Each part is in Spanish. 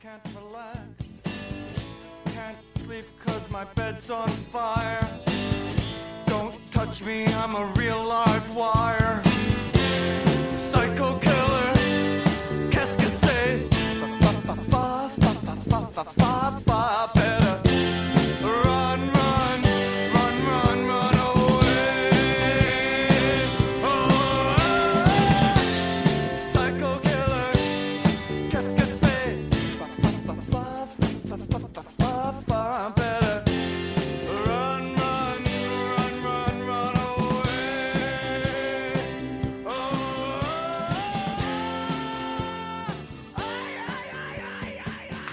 Can't relax. Can't sleep cause my bed's on fire. Don't touch me, I'm a real live wire. Psycho killer. Qu'est-ce que c'est?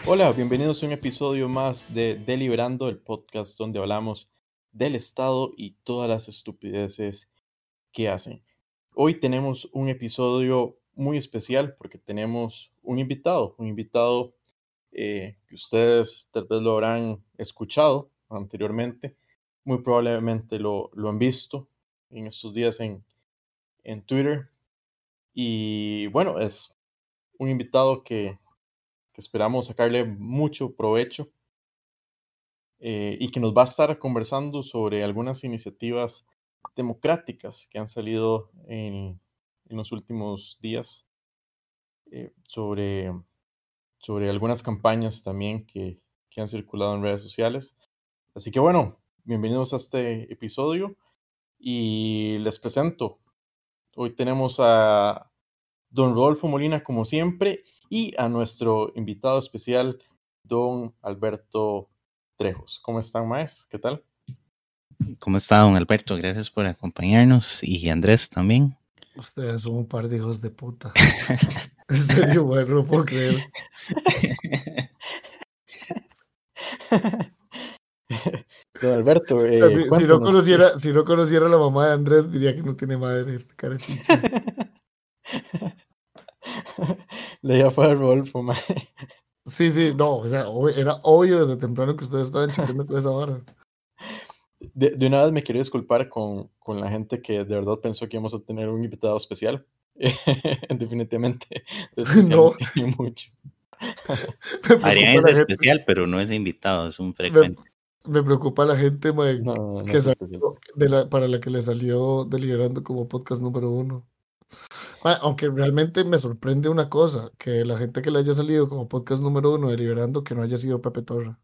Hola, bienvenidos a un episodio más de Deliberando, el podcast donde hablamos del Estado y todas las estupideces que hacen. Hoy tenemos un episodio muy especial porque tenemos un invitado, un invitado eh, que ustedes tal vez lo habrán escuchado anteriormente, muy probablemente lo, lo han visto en estos días en, en Twitter. Y bueno, es un invitado que que esperamos sacarle mucho provecho eh, y que nos va a estar conversando sobre algunas iniciativas democráticas que han salido en, los últimos días, eh, sobre, sobre algunas campañas también que, que han circulado en redes sociales. Así que bueno, bienvenidos a este episodio y les presento. Hoy tenemos a don Rodolfo Molina como siempre y a nuestro invitado especial, don Alberto Trejos. ¿Cómo están, Maes? ¿Qué tal? ¿Cómo está, don Alberto? Gracias por acompañarnos y Andrés también. Ustedes son un par de hijos de puta. en serio, bueno, no puedo creer. don Alberto, eh, si, si no conociera, si no conociera a la mamá de Andrés, diría que no tiene madre este cara de pinche. Le iba a poner Rodolfo, mae. Sí, sí, no, o sea, ob- era obvio desde temprano que ustedes estaban chingando con esa vara. De, de una vez me quiero disculpar con, con la gente que de verdad pensó que íbamos a tener un invitado especial. Definitivamente, No. mucho. Me Adrián preocupa, es la gente, especial, pero no es invitado, es un frecuente. me preocupa la gente mae, No, no que salió de la, para la que le salió deliberando como podcast número uno. Mae, aunque realmente me sorprende una cosa, que la gente que le haya salido como podcast número uno deliberando que no haya sido Pepe Torra.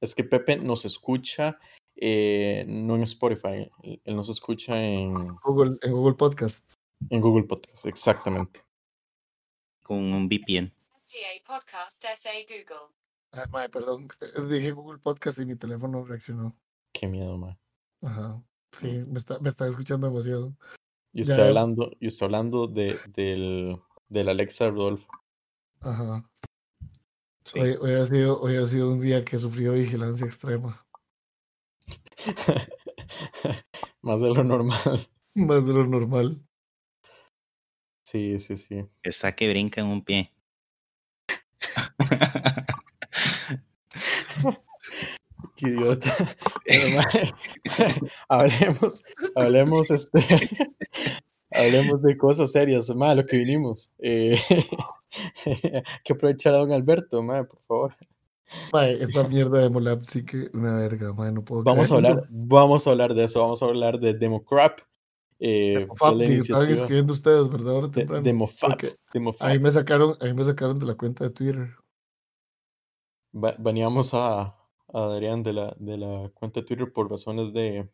Es que Pepe nos escucha eh, no en Spotify, él nos escucha en, Google, en Google Podcasts. en Google Podcast, exactamente. Con un VPN. FTA Podcast SA Google. Ay, mae, perdón, dije Google Podcast y mi teléfono reaccionó. Qué miedo, man. Ajá. Sí, me está, me está escuchando demasiado. Y usted ya. hablando, y usted hablando de, del, del Alexa Rodolfo. Ajá. Sí. Hoy, hoy ha sido, hoy ha sido un día que sufrió vigilancia extrema. Más de lo normal. Más de lo normal. Sí, sí, sí. Está que brinca en un pie. Qué idiota. Pero, mae, hablemos, hablemos, este, hablemos de cosas serias, más lo que vinimos. Eh, que aprovechar a don Alberto, mae, por favor. Mae, esta mierda de Molab sí que una verga, mae, no puedo Vamos a hablar, vamos a hablar de eso, vamos a hablar de Democrap. Eh, estaban escribiendo ustedes, ¿verdad? Ahora de, temprano. Demofab. ahí me sacaron, ahí me sacaron de la cuenta de Twitter. Ba- baneamos a Adrián de la, de la cuenta de Twitter por razones de,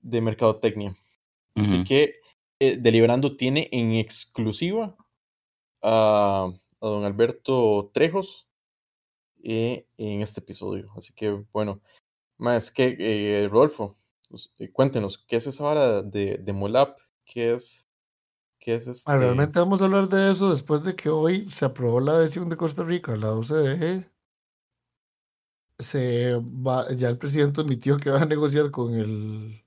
de mercadotecnia. Así que eh, Deliberando tiene en exclusiva a, a don Alberto Trejos eh, en este episodio. Así que, bueno, más que eh, Rodolfo, pues, eh, cuéntenos, ¿qué es esa vara de, de Molap? ¿Qué es, qué es este? Ah, realmente vamos a hablar de eso después de que hoy se aprobó la decisión de Costa Rica, la OCDE. Se va, ya el presidente admitió que va a negociar con el,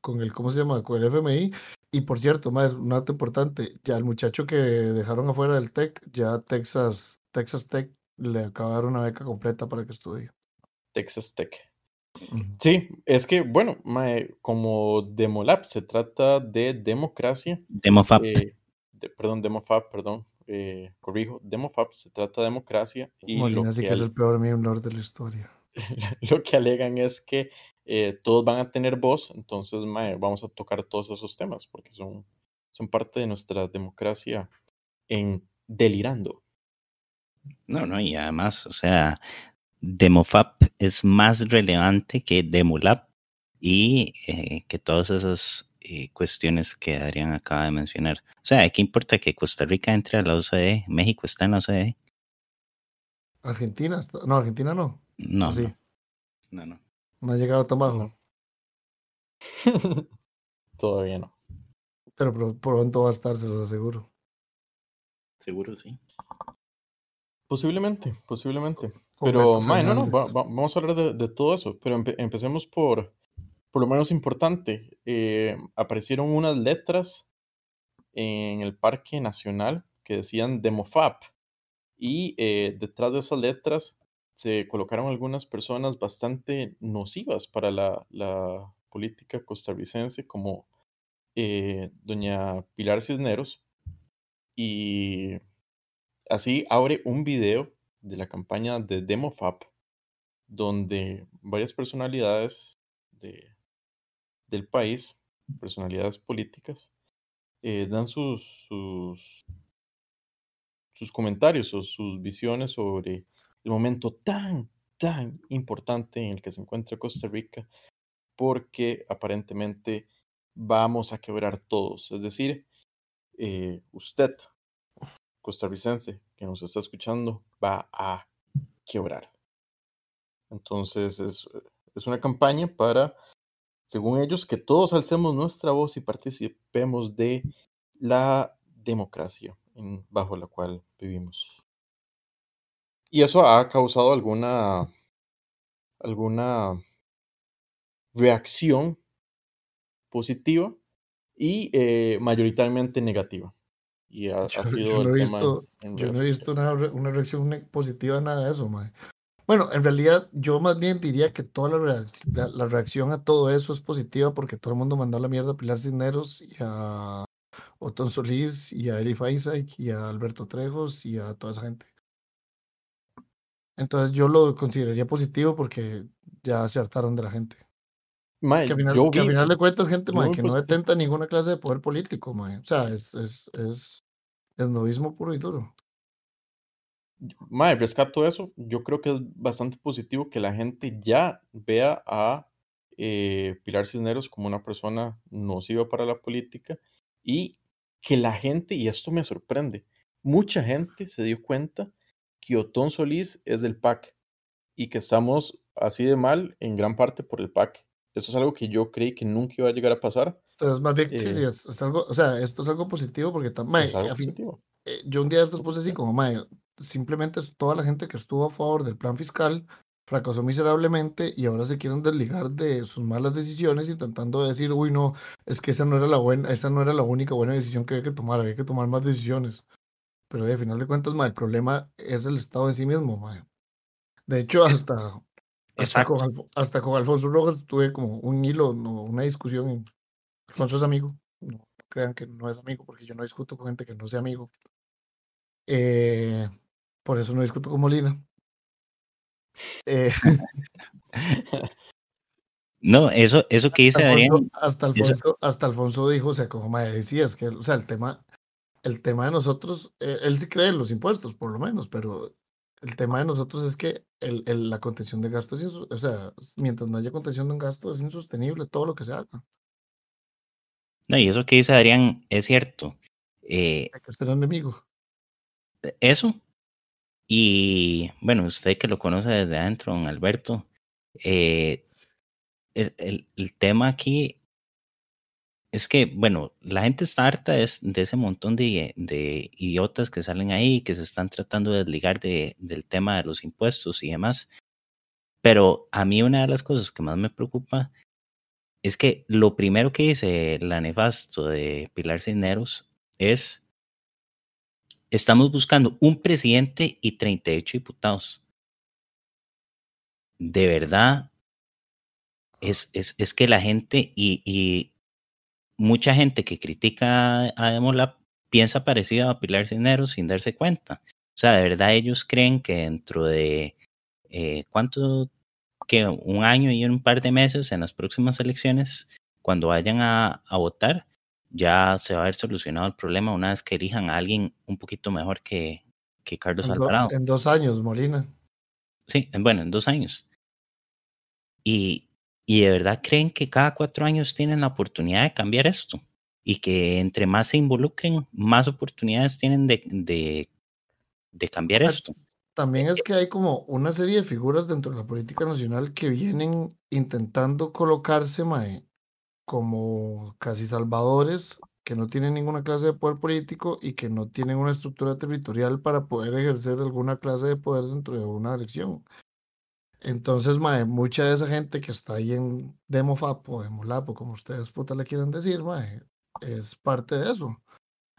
con el, ¿cómo se llama? Con el FMI. Y por cierto, más un dato importante, ya el muchacho que dejaron afuera del TEC, ya Texas, Texas Tech le acabaron una beca completa para que estudie. Texas Tech. Sí, es que, bueno, mae, como Demolab se trata de democracia, Demofab. eh, de- perdón, Demofab, perdón, eh, corrijo, Demofap, se trata de democracia y Molina lo sí que, que es el peor miembro de la historia. lo que alegan es que eh, todos van a tener voz, entonces mae, vamos a tocar todos esos temas porque son, son parte de nuestra democracia en delirando. No, no, y además, o sea, Demofap es más relevante que Demolab y eh, que todas esas eh, cuestiones que Adrián acaba de mencionar. O sea, ¿qué importa que Costa Rica entre a la OCDE? México está en la OCDE. Argentina, está- no, Argentina no. No, sí. no, no, no. No ha llegado tan bajo. Todavía no. Pero pro- pronto va a estar, se los aseguro. Seguro sí. Posiblemente, posiblemente. Con Pero, mae, no, no, va- Fernández. va- vamos a hablar de, de todo eso, pero empe- empecemos por, por lo menos importante. Eh, aparecieron unas letras en el Parque Nacional que decían Demofap y eh, detrás de esas letras se colocaron algunas personas bastante nocivas para la, política costarricense, como eh, doña Pilar Cisneros, y así abre un video de la campaña de Demofap, donde varias personalidades de, del país, personalidades políticas, eh, dan sus, sus, sus comentarios o sus visiones sobre el momento tan, tan importante en el que se encuentra Costa Rica, porque aparentemente vamos a quebrar todos. Es decir, eh, usted, costarricense, que nos está escuchando, va a quebrar. Entonces es, es una campaña para, según ellos, que todos alcemos nuestra voz y participemos de la democracia en- bajo la cual vivimos. Y eso ha causado alguna, alguna reacción positiva y eh, mayoritariamente negativa. Y ha, sido yo no el he tema visto, en, en yo no he redes visto sociales. una, re- una reacción positiva a nada de eso, mae. Bueno, en realidad yo más bien diría que toda la, reac- la, la reacción a todo eso es positiva porque todo el mundo mandó a la mierda a Pilar Cisneros y a Otón Solís y a Eli Isaac y a Alberto Trejos y a toda esa gente. Entonces yo lo consideraría positivo porque ya se hartaron de la gente. Que al final, que al final de cuentas, gente vi que no detenta ninguna clase de poder político, mae. O sea, es, es, es, es novismo puro y duro. Mae, rescato eso. Yo creo que es bastante positivo que la gente ya vea a eh, Pilar Cisneros como una persona nociva para la política y que la gente, y esto me sorprende, mucha gente se dio cuenta que Otón Solís es del PAC y que estamos así de mal en gran parte por el PAC. Eso es algo que yo creí que nunca iba a llegar a pasar. Entonces, más bien, sí, sí, Eh, es, es algo, o sea, esto es algo positivo porque tam- mae, es algo a fin- positivo. Eh, yo un día de estos puse así como, mae, simplemente toda la gente que estuvo a favor del plan fiscal fracasó miserablemente y ahora se quieren desligar de sus malas decisiones intentando decir, uy, no, es que esa no era la buena, esa no era la única buena decisión que había que tomar, había que tomar más decisiones. Pero eh, al final de cuentas, mae, el problema es el Estado en sí mismo, mae. De hecho, hasta, hasta, con, hasta con Alfonso Rojas tuve como un hilo, no, una discusión. Alfonso es amigo, no, no crean que no es amigo, porque yo no discuto con gente que no sea amigo. Eh, por eso no discuto con Molina. Eh, No, eso, eso que dice Alfonso- Adrián, hasta Alfonso, hasta Alfonso dijo, o sea, como me decías, que, o sea, el tema, el tema de nosotros, eh, él sí cree en los impuestos, por lo menos, pero el tema de nosotros es que el, el- la contención de gastos, es o sea, mientras no haya contención de un gasto, es insostenible todo lo que se haga. no, y eso que dice Adrián es cierto. Eh, que usted mi amigo. Eso. Y bueno, usted que lo conoce desde adentro, don Alberto, eh, el, el- tema aquí es que, bueno, la gente está harta de, de ese montón de, de idiotas que salen ahí, que se están tratando de desligar de- del tema de los impuestos y demás. Pero a mí una de las cosas que más me preocupa es que lo primero que dice la nefasto de Pilar Cisneros es, estamos buscando un presidente y 38 diputados. De verdad, es, es, es que la gente y, y mucha gente que critica a Demolab piensa parecido a Pilar Cisneros sin darse cuenta. O sea, de verdad ellos creen que dentro de eh, cuánto, que un año y un par de meses en las próximas elecciones, cuando vayan a, a votar, ya se va a haber solucionado el problema una vez que elijan a alguien un poquito mejor que, que Carlos En, do- Alvarado. en dos años, Molina. Sí, en- bueno, en dos años. Y, y de verdad creen que cada cuatro años tienen la oportunidad de cambiar esto. Y que entre más se involucren, más oportunidades tienen de, de, de cambiar esto. También es que hay como una serie de figuras dentro de la política nacional que vienen intentando colocarse, mae, como casi salvadores, que no tienen ninguna clase de poder político y que no tienen una estructura territorial para poder ejercer alguna clase de poder dentro de una elección. Entonces, mae, mucha de esa gente que está ahí en Demofap o Demolap o como ustedes puta le quieran decir, mae, es parte de eso.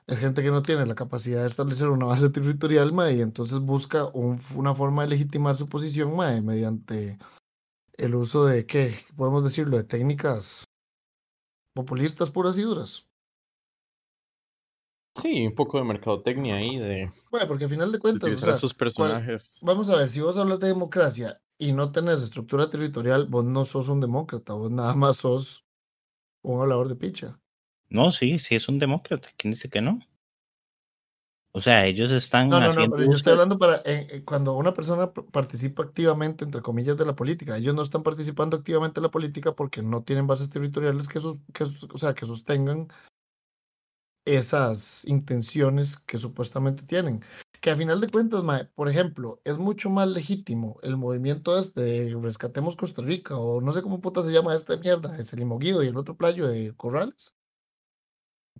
Es gente que no tiene la capacidad de establecer una base territorial, mae, y entonces busca un- una forma de legitimar su posición, mae, mediante el uso de, ¿qué? Podemos decirlo, de técnicas populistas puras y duras. Sí, un poco de mercadotecnia ahí, de Bueno, porque al final de de cuentas, o sea, esos personajes. vamos a ver, si vos hablas de democracia y no tenés estructura territorial, vos no sos un demócrata, vos nada más sos un hablador de picha. No, sí, sí es un demócrata. ¿Quién dice que no? O sea, ellos están No, no, no, haciendo pero yo estoy hablando para eh, eh, cuando una persona participa activamente, entre comillas, de la política. Ellos no están participando activamente en la política porque no tienen bases territoriales que, sus, que, o sea, que sostengan esas intenciones que supuestamente tienen. Que a final de cuentas, mae, por ejemplo, es mucho más legítimo el movimiento este de Rescatemos Costa Rica, o no sé cómo puta se llama esta mierda, es el Limoguido y el otro playo de Corrales,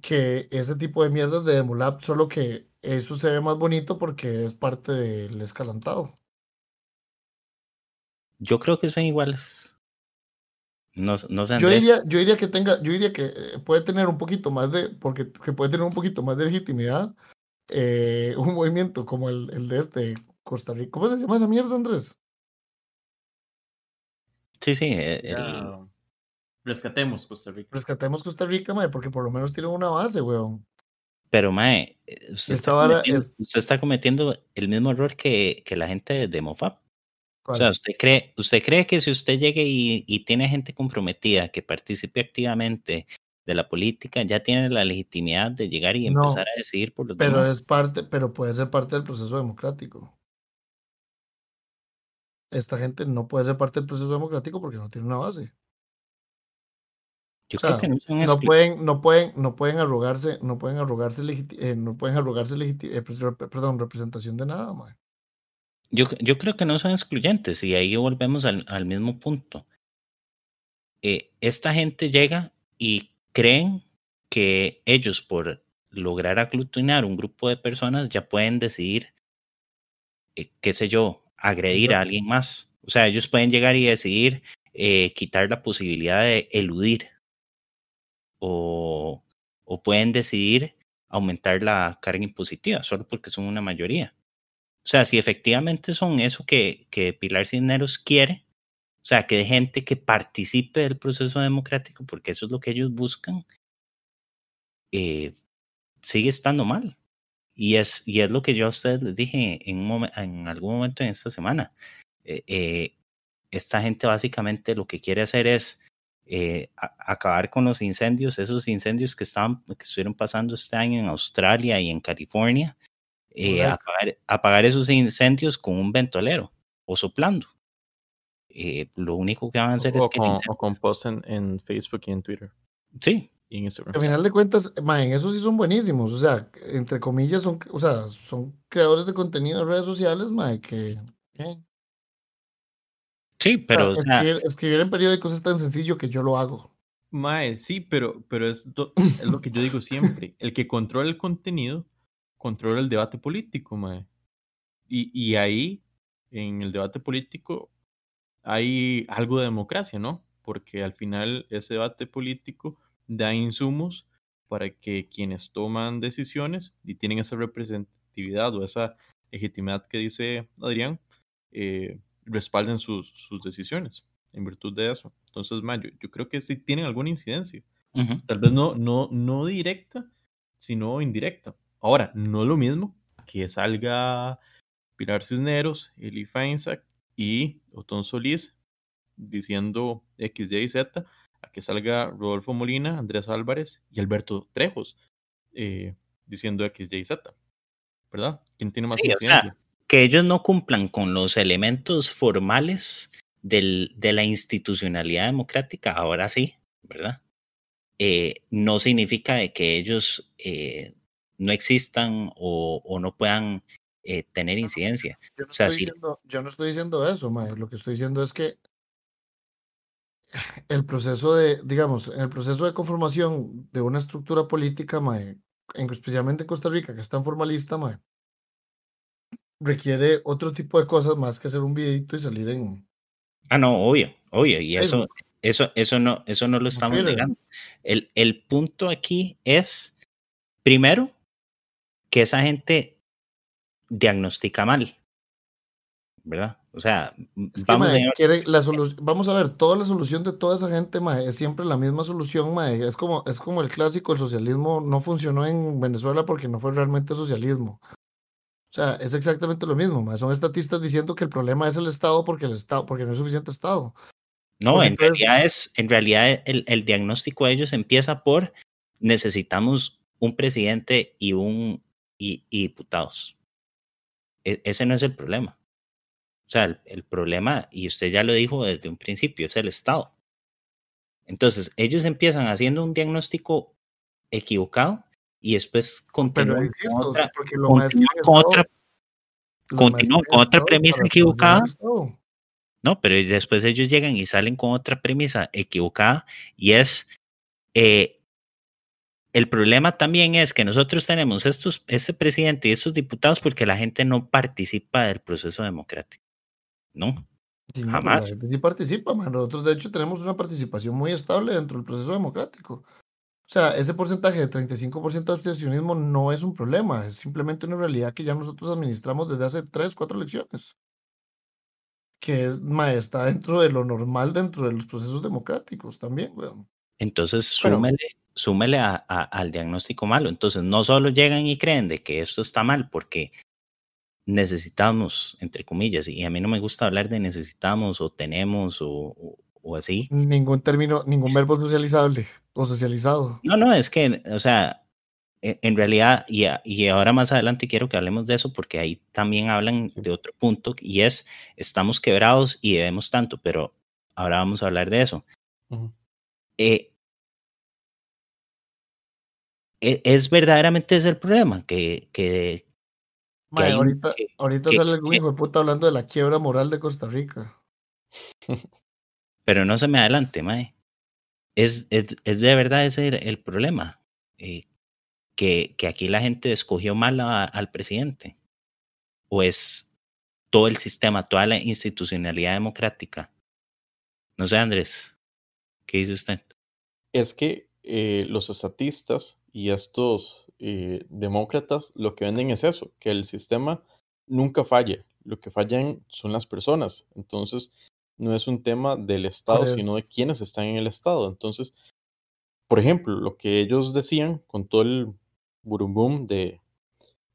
que ese tipo de mierdas de Demolab, solo que eso se ve más bonito porque es parte del escalantado. Yo creo que son iguales. No, no sé, Yo diría, yo diría que tenga, yo diría que eh, puede tener un poquito más de, porque que puede tener un poquito más de legitimidad eh, un movimiento como el, el de este Costa Rica. ¿Cómo se llama esa mierda, Andrés? Sí, sí. eh, el- Ya, Rescatemos Costa Rica. Rescatemos Costa Rica, mae, porque por lo menos tiene una base, weón. pero, Mae, eh, usted, Esta está vara cometiendo, es- usted está cometiendo el mismo error que, que la gente de Mofab. O sea, usted cree, usted cree que si usted llega y, y tiene gente comprometida que participe activamente de la política, ya tiene la legitimidad de llegar y No, empezar a decidir por los pero demás. es parte, pero puede ser parte del proceso democrático. Esta gente no puede ser parte del proceso democrático porque no tiene una base. Yo O sea, creo que no son no pueden, no pueden, no pueden arrogarse, no pueden arrogarse, eh, no pueden arrogarse eh, pues, perdón, representación de nada, mae. Yo, yo creo que no son excluyentes y ahí volvemos al, al mismo punto. Eh, esta gente llega y creen que ellos por lograr aglutinar un grupo de personas ya pueden decidir, eh, qué sé yo, agredir a alguien más. O sea, ellos pueden llegar y decidir quitar la posibilidad de eludir o, pueden decidir aumentar la carga impositiva solo porque son una mayoría. O sea, si efectivamente son eso que, que Pilar Cisneros quiere, o sea, que de gente que participe del proceso democrático, porque eso es lo que ellos buscan, eh, sigue estando mal. Y es, y es lo que yo a ustedes les dije en, un en algún momento en esta semana. Eh, eh, esta gente básicamente lo que quiere hacer es eh, a- acabar con los incendios, esos incendios que, estaban, que estuvieron pasando este año en Australia y en California, eh, apagar, apagar esos incendios con un ventolero o soplando. Eh, lo único que van a hacer es O que el con, incendio- o con posts en, en Facebook y en Twitter. Sí, y en Instagram. Al final de cuentas, mae, en eso sí son buenísimos, o sea, entre comillas son, o sea, son creadores de contenido de redes sociales, mae, que eh, sí, pero o sea, sea, escribir, escribir en periódicos es tan sencillo que yo lo hago. Mae, sí, pero, pero es, do- es lo que yo digo siempre. El que controla el contenido, controla el debate político, mae. Y, y ahí, en el debate político, hay algo de democracia, ¿no? Porque al final ese debate político da insumos para que quienes toman decisiones y tienen esa representatividad o esa legitimidad que dice Adrián, eh, respalden sus, sus decisiones en virtud de eso. Entonces, ma, yo, yo creo que sí tienen alguna incidencia. Tal vez no, no, no directa, sino indirecta. Ahora, no es lo mismo que salga Pilar Cisneros, Eli Feinsack y Otón Solís diciendo X, Y, Z, a que salga Rodolfo Molina, Andrés Álvarez y Alberto Trejos eh, diciendo X, Y, Z. ¿Verdad? ¿Quién tiene más Sí, o sea, incidencia? Que ellos no cumplan con los elementos formales del- de la institucionalidad democrática, ahora sí, ¿verdad? Eh, no significa de que ellos eh, no existan o, o no puedan eh, tener incidencia. Yo no, O sea, estoy sí. diciendo, yo no estoy diciendo eso, mae. Lo que estoy diciendo es que el proceso de, digamos, el proceso de conformación de una estructura política, mae, en- especialmente en Costa Rica, que es tan formalista, mae, requiere otro tipo de cosas más que hacer un videito y salir en Ah, no, obvio, obvio, y eso, eso, eso no, eso no lo estamos negando. El, el punto aquí es, primero, que esa gente diagnostica mal, ¿verdad? O sea, Es que, vamos mae, a quiere la solu- vamos a ver, toda la solución de toda esa gente, mae, es siempre la misma solución, mae. Es como, es como el clásico, el socialismo no funcionó en Venezuela porque no fue realmente socialismo. O sea, es exactamente lo mismo. Son estatistas diciendo que el problema es el Estado porque el Estado, porque no hay suficiente Estado. No, Porque en realidad es, en realidad el, el diagnóstico de ellos empieza por necesitamos un presidente y un y, y diputados. E- ese no es el problema. O sea, el, el problema, y usted ya lo dijo desde un principio, es el Estado. Entonces, ellos empiezan haciendo un diagnóstico equivocado y después insisto, con otra, porque lo más continúan con otra, continúan con otra premisa equivocada. No, pero después ellos llegan y salen con otra premisa equivocada y es eh, el problema también es que nosotros tenemos estos, este presidente y estos diputados porque la gente no participa del proceso democrático. ¿No? Sí, no, pero Jamás. La gente sí participa, man. Nosotros, de hecho, tenemos una participación muy estable dentro del proceso democrático. O sea, ese porcentaje de 35% de abstencionismo no es un problema, es simplemente una realidad que ya nosotros administramos desde hace 3, 4 elecciones. Que es, ma, está dentro de lo normal dentro de los procesos democráticos también, weón. Entonces, Bueno. súmele, súmele a- a- al diagnóstico malo. Entonces, no solo llegan y creen de que esto está mal porque necesitamos, entre comillas, y a mí no me gusta hablar de necesitamos o tenemos o, o- o así. Ningún término, ningún verbo socializable o socializado. No, no, es que, o sea, e- en realidad, y, a- y ahora más adelante quiero que hablemos de eso porque ahí también hablan de otro punto y es, estamos quebrados y debemos tanto, pero ahora vamos a hablar de eso. Eh, e- es verdaderamente ese el problema, que, que, hay ahorita que- ahorita sale algún hijo de puta hablando de la quiebra moral de Costa Rica. pero no se me adelante, mae. Es, es, de verdad ese el, problema, eh, que, que aquí la gente escogió mal al presidente, o es todo el sistema, toda la institucionalidad democrática. No sé, Andrés, ¿qué dice usted? es que eh, los estatistas y estos eh, demócratas lo que venden es eso, que el sistema nunca falla, lo que fallan son las personas. Entonces, no es un tema del Estado, sino de quienes están en el Estado. Entonces, por ejemplo, lo que ellos decían con todo el burumbum de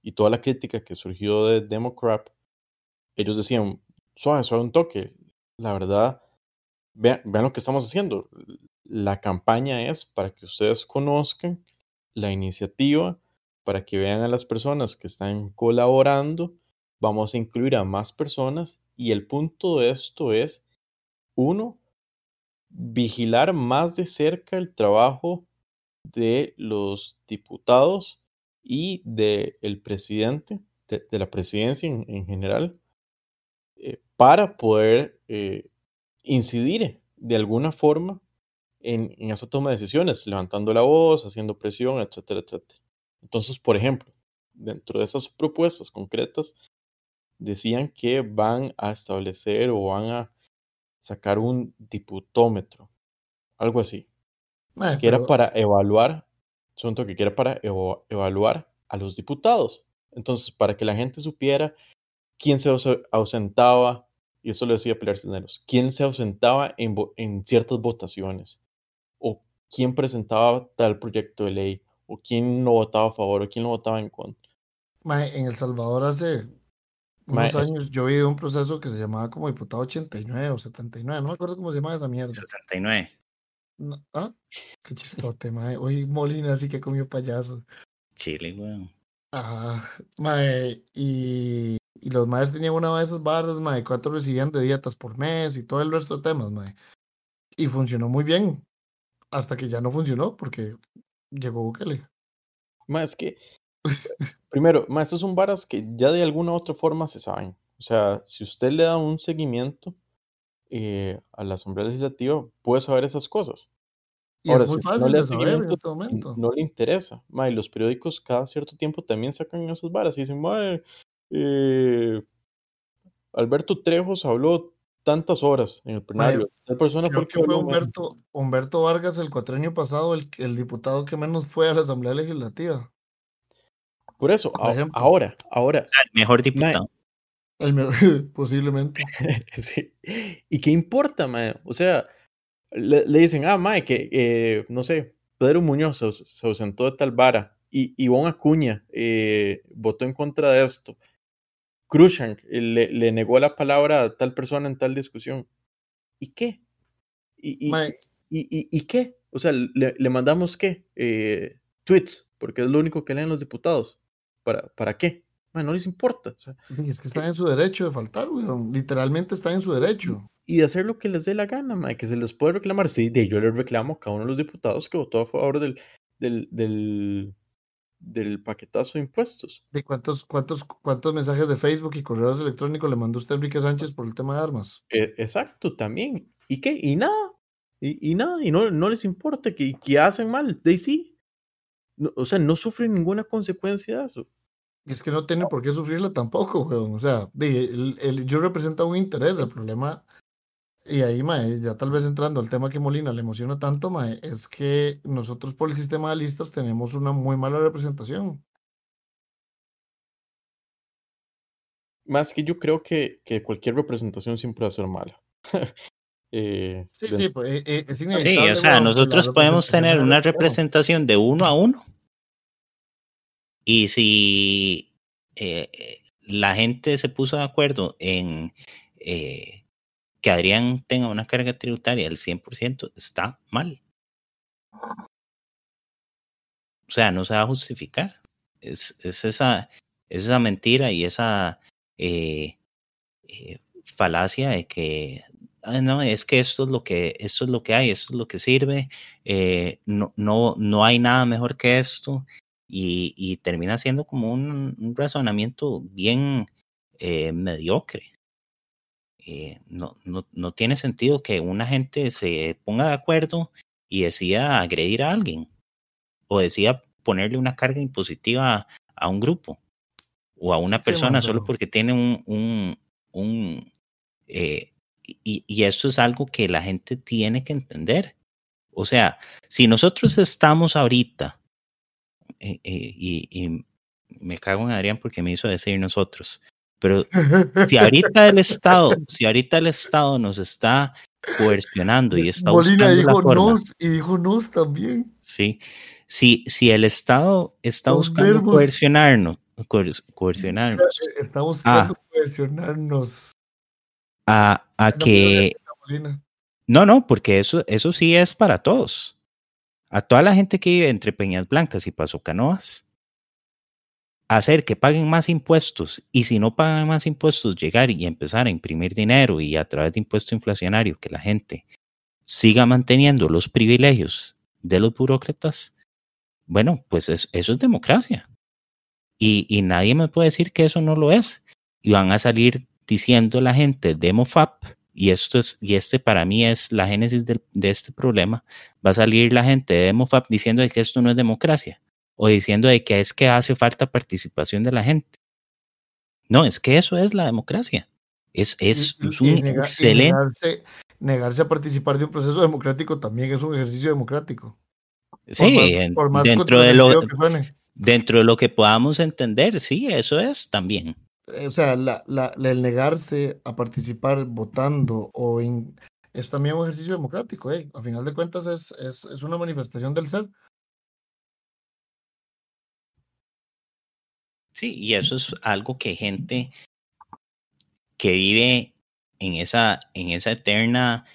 y toda la crítica que surgió de Democrat, ellos decían, suave, suave un toque. La verdad, vean, vean lo que estamos haciendo. La campaña es para que ustedes conozcan la iniciativa, para que vean a las personas que están colaborando. Vamos a incluir a más personas y el punto de esto es, uno, vigilar más de cerca el trabajo de los diputados y del presidente, de, de la presidencia en, en general, eh, para poder eh, incidir de alguna forma en, en esa toma de decisiones, levantando la voz, haciendo presión, etcétera, etcétera. Entonces, por ejemplo, dentro de esas propuestas concretas, decían que van a establecer o van a sacar un diputómetro, algo así, Ma, que era para evaluar, asunto que era para eva- evaluar a los diputados. Entonces, para que la gente supiera quién se aus- ausentaba, y eso lo decía Pilar Cisneros, quién se ausentaba en, en ciertas votaciones, o quién presentaba tal proyecto de ley, o quién no votaba a favor, o quién no votaba en contra. En El Salvador hace unos años yo viví un proceso que se llamaba como diputado 89 o 79, no me acuerdo cómo se llama esa mierda. 69. No, ¿Ah? Qué chistote, mae. Hoy Molina sí que comió payaso. Chile, weón. Ajá, mae, y, y los maes tenían una de esas barras, mae, cuánto recibían de dietas por mes y todo el resto de temas, mae. Y funcionó muy bien, hasta que ya no funcionó porque llegó Bukele. Más que, primero, más estos son varas que ya de alguna u otra forma se saben. O sea, si usted le da un seguimiento eh, a la Asamblea Legislativa, puede saber esas cosas. Y Ahora, es muy si usted no fácil le de saber en este momento. no le interesa. Ma, y los periódicos cada cierto tiempo también sacan esas varas y dicen, "Mae, eh, Alberto Trejos habló tantas horas en el plenario. Tal persona fue Creo que fue habló menos". Humberto, Humberto Vargas el cuatrenio pasado, el, el diputado que menos fue a la Asamblea Legislativa. Por eso, por a- ejemplo. ahora, ahora, El mejor diputado. El posiblemente. sí. ¿Y qué importa, mae? O sea, le, le dicen, ah, mae, que, eh, no sé, Pedro Muñoz se, aus- se ausentó de tal vara y Ivonne Acuña eh, votó en contra de esto. Cruzank eh, le, le negó la palabra a tal persona en tal discusión. ¿Y qué? ¿Y, y, Mae, y, y- y qué? O sea, ¿le, le mandamos qué? Eh, tweets, porque es lo único que leen los diputados. ¿Para, para qué? Mae, no les importa. O sea, es que están en su derecho de faltar, weón. Literalmente están en su derecho. y de hacer lo que les dé la gana, mae, que se les puede reclamar. Sí, de yo les reclamo a cada uno de los diputados que votó a favor del, del, del, del paquetazo de impuestos. ¿De cuántos, cuántos, cuántos mensajes de Facebook y correos electrónicos le mandó usted a Enrique Sánchez por el tema de armas? E- exacto, también. ¿Y qué? Y nada. Y, y nada, y no, no les importa que, que hacen mal. De sí. No, o sea, no sufren ninguna consecuencia de eso. Y es que no tienen por qué sufrirla tampoco, weón. O sea, de, el, el- yo represento un interés. El problema, y ahí, mae, ya tal vez entrando al tema que Molina le emociona tanto, mae, es que nosotros por el sistema de listas tenemos una muy mala representación. Más que yo creo que, que cualquier representación siempre va a ser mala. Eh, Sí, de- sí, pues eh, eh, es Sí, inevitable. o sea, nosotros podemos tener una representación de uno a uno. Y si eh, eh, la gente se puso de acuerdo en eh, que Adrián tenga una carga tributaria del 100%, está mal. O sea, no se va a justificar. Es, es esa, es esa mentira y esa falacia de que "Ah, no, es que esto es lo que, esto es lo que hay, esto es lo que sirve, no, no, no hay nada mejor que esto, y, y termina siendo como un, un razonamiento bien eh, mediocre. Eh, no, no, no tiene sentido que una gente se ponga de acuerdo y decida agredir a alguien o decida ponerle una carga impositiva a un grupo o a una persona solo porque tiene un, un, un eh, y, y esto es algo que la gente tiene que entender. O sea, si nosotros estamos ahorita, eh, eh, y, y me cago en Adrián porque me hizo decir nosotros, pero si ahorita el Estado, si ahorita el Estado nos está coercionando y está Molina buscando la dijo forma, nos y dijo nos también. sí, si, si el Estado está Son buscando verbos. coercionarnos, coer- coercionarnos Está buscando presionarnos. a, a No, que. No, no, porque eso, eso sí es para todos. A toda la gente que vive entre Peñas Blancas y Paso Canoas, hacer que paguen más impuestos y si no pagan más impuestos, llegar y empezar a imprimir dinero y a través de impuesto inflacionario que la gente siga manteniendo los privilegios de los burócratas, bueno, pues es- eso es democracia. Y, y nadie me puede decir que eso no lo es. Y van a salir diciendo la gente DemoFap, y esto es, y este para mí es la génesis del- de este problema, va a salir la gente de DemoFap diciendo de que esto no es democracia, o diciendo de que es que hace falta participación de la gente. No, es que eso es la democracia. Es, es, Y- es y un y excelente. negarse, negarse a participar de un proceso democrático también es un ejercicio democrático. Por Sí, más- por más dentro, de lo, controvertido que suene. dentro de lo que podamos entender, sí, eso es también. Eh, O sea, la, la- el negarse a participar votando o es también un ejercicio democrático. Eh. A final de cuentas es, es, es una manifestación del ser. Sí, y eso es algo que gente que vive en esa, en esa eterna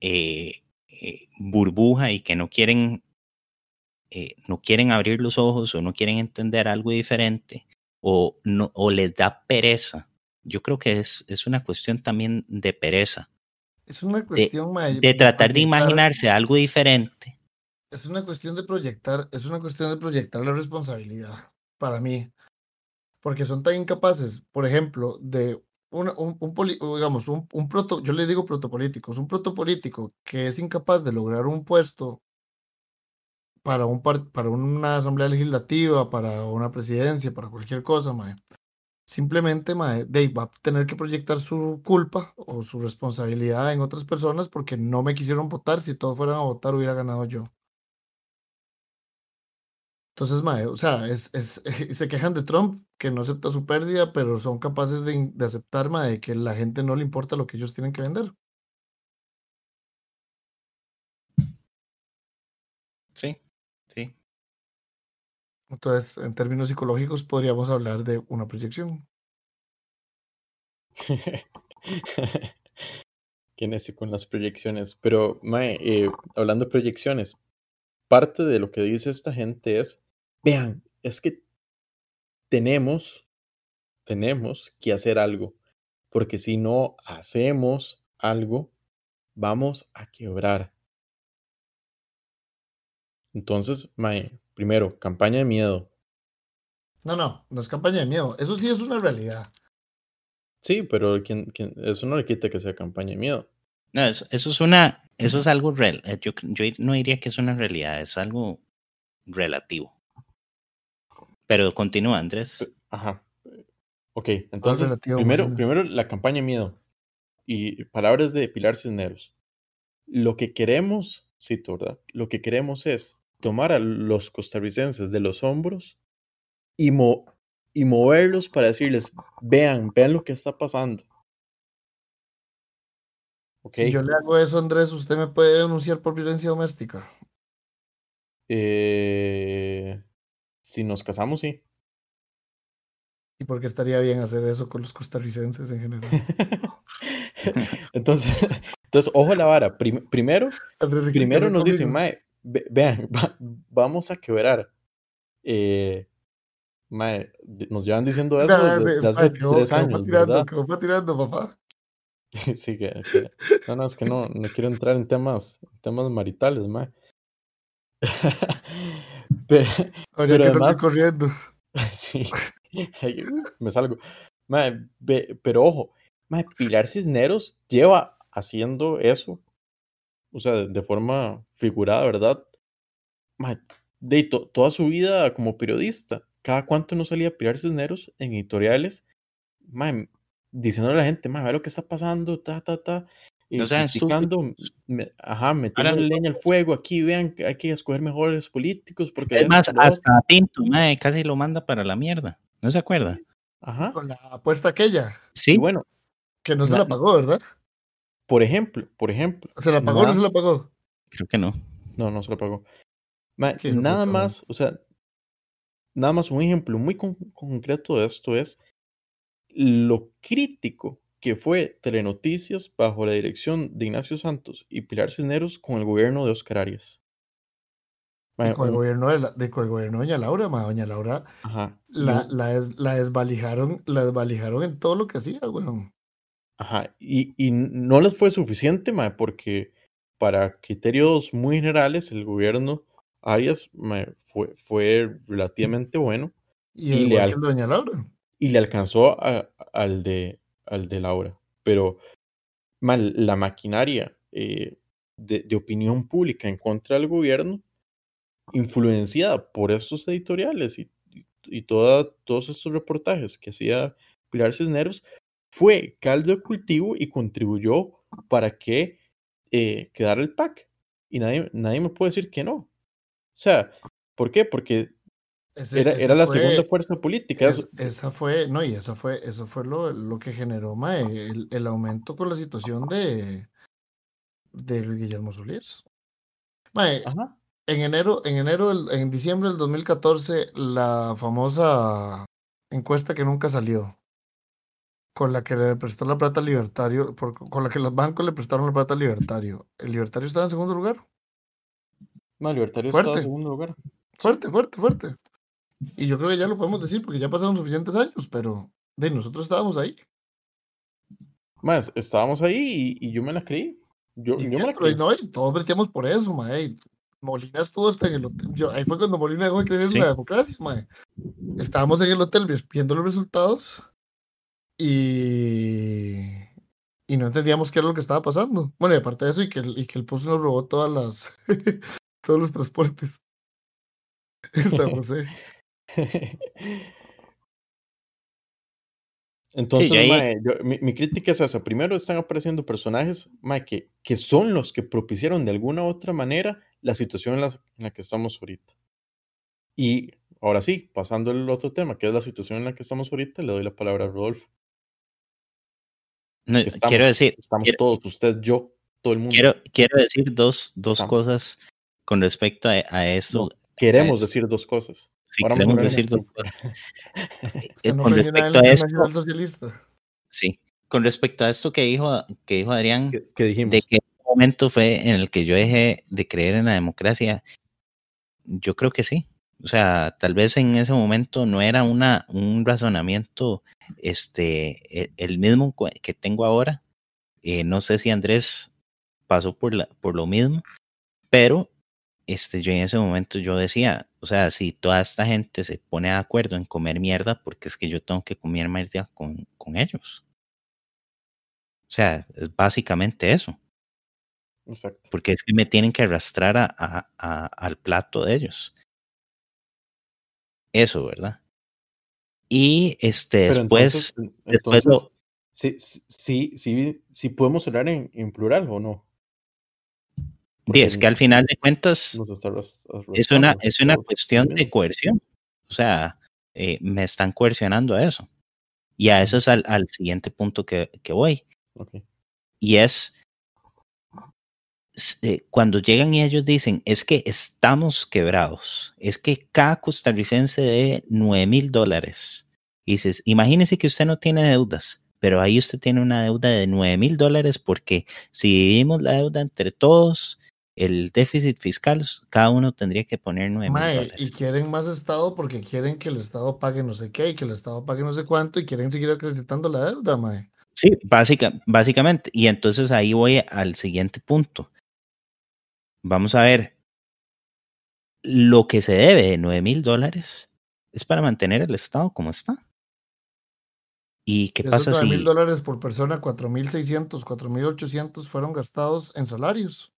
eh, eh, burbuja y que no quieren, no quieren abrir los ojos o no quieren entender algo diferente o, no, o les da pereza. Yo creo que es, es una cuestión también de pereza, Es una cuestión mae, de tratar de imaginarse algo diferente. Es una cuestión de proyectar, es una cuestión de proyectar la responsabilidad para mí. Porque son tan incapaces, por ejemplo, de un, un o digamos, un, un proto, yo le digo protopolíticos, un protopolítico que es incapaz de lograr un puesto para, un par- para una asamblea legislativa, para una presidencia, para cualquier cosa, mae. Simplemente, mae, ahí va a tener que proyectar su culpa o su responsabilidad en otras personas porque no me quisieron votar. Si todos fueran a votar, hubiera ganado yo. Entonces, mae, o sea, es, es, se quejan de Trump, que no acepta su pérdida, pero son capaces de, de aceptar, mae, que la gente no le importa lo que ellos tienen que vender. Sí. Entonces, en términos psicológicos, podríamos hablar de una proyección. Qué necio con las proyecciones. Pero, Mae, eh, hablando de proyecciones, parte de lo que dice esta gente es, vean, es que tenemos, tenemos que hacer algo, porque si no hacemos algo, vamos a quebrar. Entonces, Mae, primero, campaña de miedo. No, no, no es campaña de miedo. Eso sí es una realidad. Sí, pero ¿quién- quién- eso no le quita que sea campaña de miedo. No, eso, eso es una, eso es algo real. eh, Yo, yo no diría que es una realidad, es algo relativo. Pero continúa, Andrés. Ajá. Ok, entonces, relativo, primero, primero la campaña de miedo y palabras de Pilar Cisneros. Lo que queremos, cito, ¿verdad? Lo que queremos es tomar a los costarricenses de los hombros y, mo- y moverlos para decirles, vean, vean lo que está pasando. Si yo le hago eso, Andrés, usted me puede denunciar por violencia doméstica. eh, si nos casamos, sí. ¿Y por qué estaría bien hacer eso con los costarricenses en general? entonces, entonces, ojo a la vara. Prim- primero, Andrés, ¿se quiere primero nos dicen, mae, ve- vean, va- vamos a quebrar. Eh, mae, nos llevan diciendo eso desde, hace tres años, patinando, ¿verdad? quedó patinando, papá. Sí, que, que- no, no, es que no, no quiero entrar en temas, temas maritales, mae. Pe- Habría Pero que además- corriendo. Sí, me salgo. Mae, ve- pero ojo, mae, Pilar Cisneros lleva haciendo eso, o sea, de, de forma figurada, ¿verdad? De to- toda su vida como periodista. Cada cuánto no salía Pilar Cisneros en editoriales, mae, diciéndole a la gente, mae, ve lo que está pasando, ta, ta, ta. y No criticando, me- ajá, metiendo Ahora- leña al fuego. Aquí vean que hay que escoger mejores políticos porque Es esto, más, lo otro". hasta Pinto, mae, casi lo manda para la mierda. ¿No se acuerda? Ajá. Con la apuesta aquella, Y Sí. bueno, que no se Na- la pagó, ¿verdad? Por ejemplo, por ejemplo. ¿Se la pagó o no se la pagó? Creo que no. No, no se lo pagó. Ma, Sí, no nada no. más, o sea, nada más un ejemplo muy con- concreto de esto es lo crítico que fue Telenoticias bajo la dirección de Ignacio Santos y Pilar Cisneros con el gobierno de Oscar Arias. Ma, con el un- gobierno de, la, de, con el gobierno de Doña Laura, ma, Doña Laura ajá, la, la, des- la desvalijaron, la desvalijaron en todo lo que hacía, weón. Ajá, y, y no les fue suficiente, mae, porque para criterios muy generales el gobierno Arias mae, fue, fue relativamente bueno Y, Doña Laura. le alcanzó a- al, de, al de Laura. Pero mae, la maquinaria eh, de, de opinión pública en contra del gobierno, influenciada por estos editoriales y, y, y toda- todos estos reportajes que hacía Pilar Cisneros, fue caldo de cultivo y contribuyó para que eh, quedara el PAC. Y nadie, nadie me puede decir que no. O sea, ¿por qué? Porque Ese- era, era la fue- segunda fuerza política. es- esa fue, no, y esa fue, eso fue lo, lo que generó, el, el aumento con la situación de, de Luis Guillermo Solís. En enero, en enero, en diciembre del 2014, la famosa encuesta que nunca salió, con la que le prestó la plata al libertario, por- con la que los bancos le prestaron la plata al libertario. ¿El libertario estaba en segundo lugar? No, Libertario estaba en Fuerte. segundo lugar. Fuerte, fuerte, fuerte. Y yo creo que ya lo podemos decir porque ya pasaron suficientes años, pero de nosotros estábamos ahí. Más, estábamos ahí y, y yo me la creí. Yo, Y, yo me la Pietro, creí. no, y todos breteamos por eso, mae. Molina estuvo hasta en el hotel. Yo, ahí fue cuando Molina dejó de creer en Sí. la democracia, mae. Estábamos en el hotel viendo los resultados y, y no entendíamos qué era lo que estaba pasando. Bueno, y aparte de eso, y que, el- y que el PUS nos robó todas las, todos los transportes. San José. Entonces, ya ahí- mae, yo- mi, mi crítica es esa. Primero están apareciendo personajes mae, que, que son los que propiciaron de alguna u otra manera la situación en la, en la que estamos ahorita. Y ahora sí, pasando al otro tema, que es la situación en la que estamos ahorita, le doy la palabra a Rodolfo. No, Estamos, quiero decir, estamos quiero- todos, usted, yo, todo el mundo. quiero, quiero decir dos, dos Estamos. cosas con respecto a, a eso. Queremos eso. decir dos cosas. Ahora a queremos decir de- dos cosas. No con respecto a esto, sí, con respecto a esto que dijo, que dijo Adrián, ¿Qué, qué dijimos? de que un momento fue en el que yo dejé de creer en la democracia, yo creo que sí. O sea, tal vez en ese momento no era una, un razonamiento este, e- el mismo que tengo ahora. Eh, no sé si Andrés pasó por, la, por lo mismo, pero este, yo en ese momento yo decía, o sea, si toda esta gente se pone de acuerdo en comer mierda, porque es que yo tengo que comer mierda con, con ellos. O sea, es básicamente eso Exacto. porque es que me tienen que arrastrar a, a- a- al plato de ellos. Eso, ¿verdad? Y este Pero después, entonces, después entonces lo- sí, sí, sí, sí podemos hablar en, en plural o no. di, es que al final de cuentas es una, es una cuestión de Sí. coerción. O sea, eh, me están coercionando a eso. Y a eso es al, al siguiente punto que, que voy. Ok. Y es eh, cuando llegan y ellos dicen, es que estamos quebrados, es que cada costarricense de 9 mil dólares. Y dices, imagínese que usted no tiene deudas, pero ahí usted tiene una deuda de 9 mil dólares porque si dividimos la deuda entre todos, el déficit fiscal, cada uno tendría que poner 9 mil Mae, y dólares. quieren más Estado porque quieren que el Estado pague no sé qué y que el Estado pague no sé cuánto y quieren seguir acrecentando la deuda, mae. Sí, básica, básicamente. Y entonces ahí voy al siguiente punto. Vamos a ver. Lo que se debe de 9 mil dólares es para mantener el Estado como está. ¿Y qué pasa esos 9 si.? mil dólares por persona, 4.600, 4.800 fueron gastados en salarios.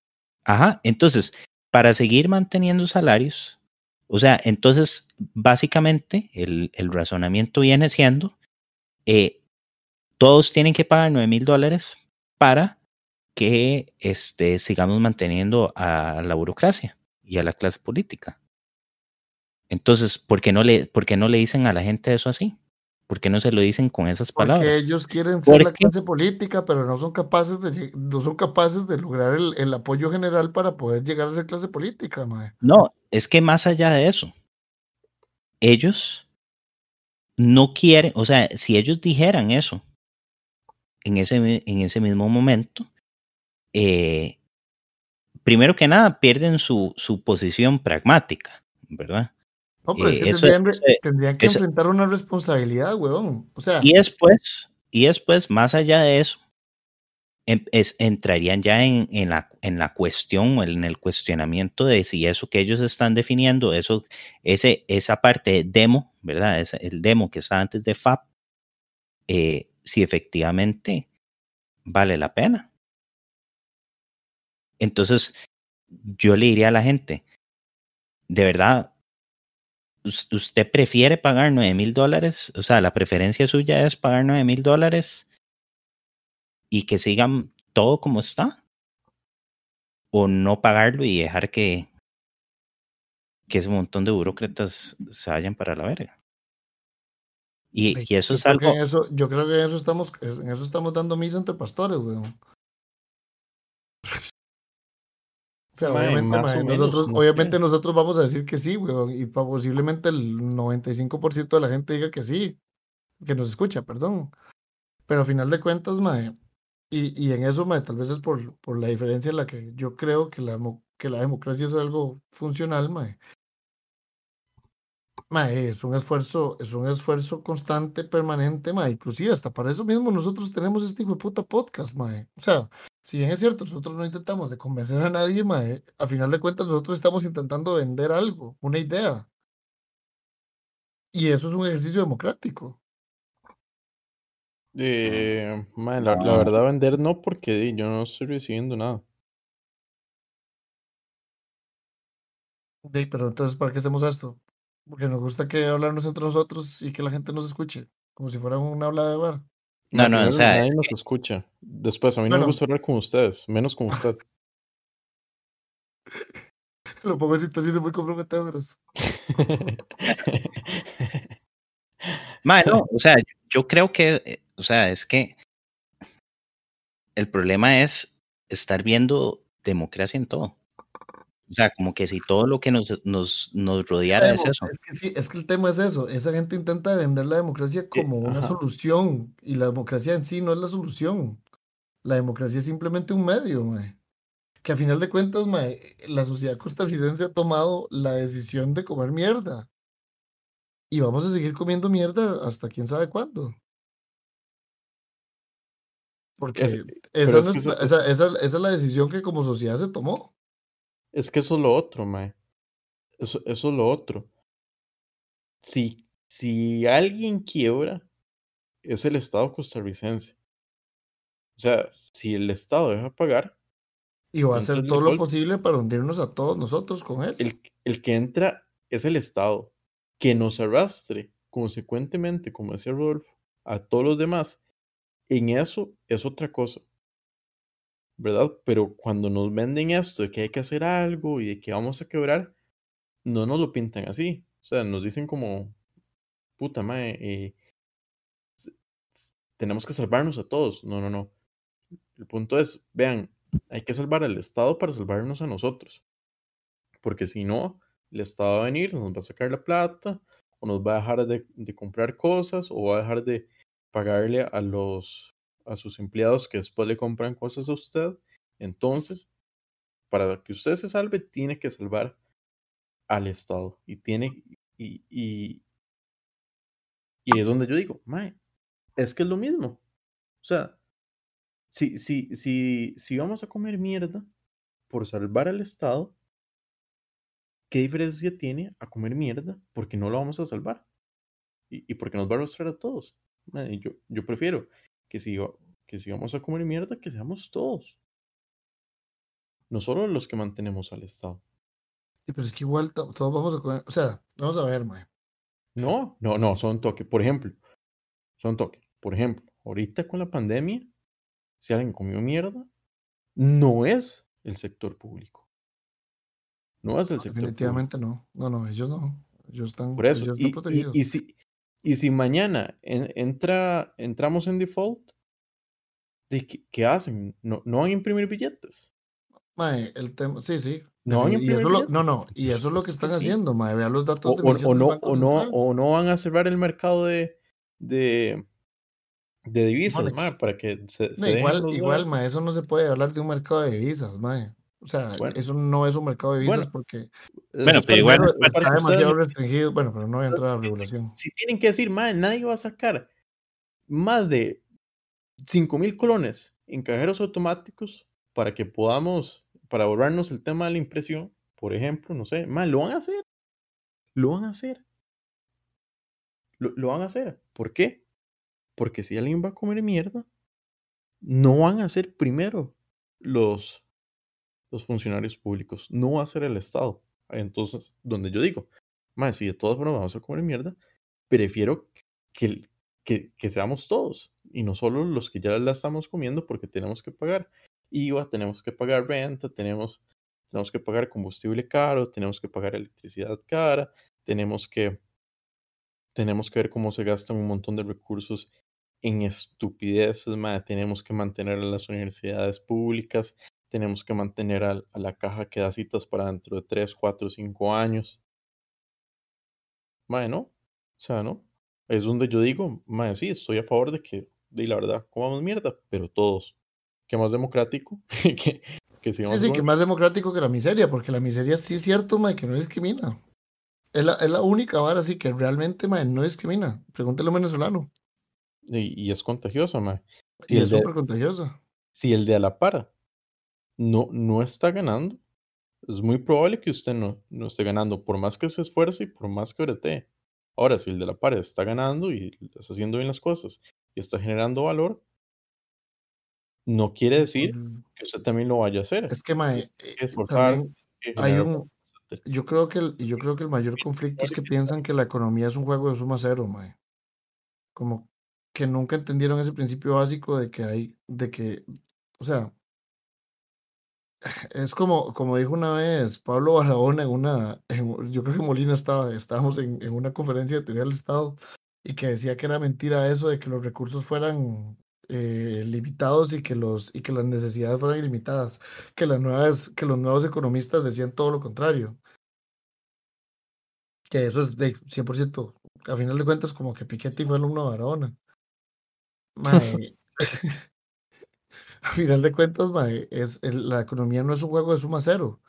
Ajá, entonces, para seguir manteniendo salarios, o sea, entonces, básicamente, el, el razonamiento viene siendo: eh, todos tienen que pagar 9 mil dólares para que este, sigamos manteniendo a la burocracia y a la clase política. Entonces, ¿por qué no le, por qué no le dicen a la gente eso así? ¿Por qué no se lo dicen con esas Porque palabras? ellos quieren ser la Porque- clase política, pero no son capaces de, no son capaces de lograr el, el apoyo general para poder llegar a ser clase política. No, es que más allá de eso, ellos no quieren, o sea, si ellos dijeran eso en ese, en ese mismo momento, eh, primero que nada pierden su, su posición pragmática, ¿verdad? No, pero es Eh, que eso- tendrían, que eso- enfrentar una responsabilidad, weón. O sea, Y después, y después, más allá de eso, em- es- entrarían ya en, en la, en la cuestión o en el cuestionamiento de si eso que ellos están definiendo, eso, ese, esa parte de demo, ¿verdad? Ese- el demo que está antes de FAP, eh, si efectivamente vale la pena. Entonces, yo le diría a la gente, de verdad, us- ¿usted prefiere pagar 9 mil dólares? O sea, la preferencia suya es pagar 9 mil dólares y que sigan todo como está. O no pagarlo y dejar que, que ese montón de burócratas se vayan para la verga. Y, y eso yo es algo, eso, yo creo que en eso estamos, en eso estamos dando misa entre pastores, weón. Sea, Mae, obviamente, mae, menos, nosotros, no obviamente sé. nosotros vamos a decir que sí, weón, y posiblemente el 95% de la gente diga que sí, que nos escucha, perdón. Pero a final de cuentas, mae, y, y en eso, mae, tal vez es por, por la diferencia en la que yo creo que la, que la democracia es algo funcional, mae. Mae, es un esfuerzo, es un esfuerzo constante, permanente, mae. Inclusive hasta para eso mismo nosotros tenemos este hijo de puta podcast, mae. O sea, si bien es cierto, nosotros no intentamos de convencer a nadie, mae, a final de cuentas nosotros estamos intentando vender algo, una idea. Y eso es un ejercicio democrático. Eh, mae, la, la No. verdad, vender no, porque yo no estoy recibiendo nada. Sí, pero entonces, ¿para qué hacemos esto? Porque nos gusta que hablarnos entre nosotros y que la gente nos escuche, como si fuera un habla de bar. No, no, o sea, nadie es nos escucha. Después, a mí no me gusta hablar con ustedes, menos con usted. Lo pongo en situaciones muy comprometedoras. No, o sea, yo creo que, eh, o sea, es que el problema es estar viendo democracia en todo. O sea, como que si todo lo que nos, nos, nos rodeara es eso. Es que sí, es que el tema es eso. Esa gente intenta vender la democracia como una ajá. solución y la democracia en sí no es la solución. La democracia es simplemente un medio, mae. Que a final de cuentas, mae, la sociedad costarricense ha tomado la decisión de comer mierda. Y vamos a seguir comiendo mierda hasta quién sabe cuándo. Porque Es- esa, pero es no que es eso- la- esa- esa- esa es la decisión que como sociedad se tomó. Es que eso es lo otro, mae. Eso, eso es lo otro. Si, si alguien quiebra, es el Estado costarricense. O sea, si el Estado deja pagar, Y va a hacer todo lo posible para hundirnos a todos nosotros con él. el, el que entra es el Estado. Que nos arrastre, consecuentemente, como decía Rodolfo, a todos los demás, en eso es otra cosa. ¿Verdad? Pero cuando nos venden esto de que hay que hacer algo y de que vamos a quebrar, no nos lo pintan así. O sea, nos dicen como, puta madre, eh, tenemos que salvarnos a todos. No, no, no. El punto es, vean, hay que salvar al Estado para salvarnos a nosotros. Porque si no, el Estado va a venir, nos va a sacar la plata, o nos va a dejar de, de comprar cosas, o va a dejar de pagarle a los a sus empleados que después le compran cosas a usted. Entonces, para que usted se salve, tiene que salvar al Estado. Y tiene, y, y, y es donde yo digo, mae, es que es lo mismo. O sea, si, si, si, si vamos a comer mierda por salvar al Estado, ¿qué diferencia tiene a comer mierda porque no lo vamos a salvar? Y, y porque nos va a arrastrar a todos. Yo, yo prefiero que si, que si vamos a comer mierda, que seamos todos. No solo los que mantenemos al Estado. Sí, pero es que igual to- todos vamos a comer. O sea, vamos a ver, mae. No, no, no, son toque. Por ejemplo, son toque. Por ejemplo, ahorita con la pandemia, si alguien comió mierda, no es el sector público. No es el sector público. Definitivamente no. No, no, ellos no. Ellos están, Por eso, ellos están y- protegidos. y si, y si mañana en- entra, entramos en default, ¿de qué, qué hacen? ¿No, ¿No van a imprimir billetes? Mae, el tema, sí, sí. No van a imprimir lo- no, no, y eso es lo que Es que están sí. haciendo, mae. Vea los datos O, de o- o no, o, no, o no van a cerrar el mercado de, de, de divisas, mae, para que se, igual, igual, mae, eso no se puede hablar de un mercado de divisas, mae. O sea, Bueno. eso no es un mercado de divisas Bueno, porque Bueno, pero igual- para está ustedes demasiado restringido. Bueno, pero no voy a entrar a la regulación. si tienen que decir, madre, nadie va a sacar más de 5 mil colones en cajeros automáticos para que podamos, para ahorrarnos el tema de la impresión, por ejemplo, no sé, madre, lo van a hacer. Lo van a hacer. Lo, lo van a hacer. ¿Por qué? Porque si alguien va a comer mierda, no van a ser primero los, los funcionarios públicos, no va a ser el Estado. Entonces, donde yo digo, madre, si de todas formas vamos a comer mierda, prefiero que, que, seamos todos y no solo los que ya la estamos comiendo porque tenemos que pagar IVA, tenemos que pagar renta, tenemos, tenemos que pagar combustible caro, tenemos que pagar electricidad cara, tenemos que, tenemos que ver cómo se gastan un montón de recursos en estupideces, mae, tenemos que mantener las universidades públicas, tenemos que mantener a, a la caja que da citas para dentro de 3, 4, 5 años. Mae, no. O sea, no. Es donde yo digo, mae, sí, estoy a favor de que, de la verdad, comamos mierda, pero todos. Que más democrático, que, que Sí, sigamos sí, que con- más democrático que la miseria, porque la miseria sí es cierto, mae, que no discrimina. Es la, es la única vara así que realmente, mae, no discrimina. Pregúntale a un venezolano. y, y es contagiosa, mae. Y Y es de- súper contagiosa. si el de a la para no, no está ganando, es muy probable que usted no, no esté ganando, por más que se esfuerce y por más que bretee. Ahora, si el de la par está ganando y está haciendo bien las cosas y está generando valor, no quiere decir que usted también lo vaya a hacer. Es que, mae, eh, también hay un, yo creo que el, yo creo que el mayor conflicto es que piensan que la economía es un juego de suma cero, mae. Como que nunca entendieron ese principio básico de que hay, de que, o sea, es como, como dijo una vez Pablo Barahona en una, en- yo creo que Molina estaba, estábamos en, en una conferencia de teoría del Estado y que decía que era mentira eso de que los recursos fueran eh, limitados y que los y que las necesidades fueran ilimitadas, que las nuevas, que los nuevos economistas decían todo lo contrario. Que eso es de 100%, a final de cuentas como que Piketty fue alumno de Barahona. A final de cuentas, mae, es, la economía no es un juego de suma cero.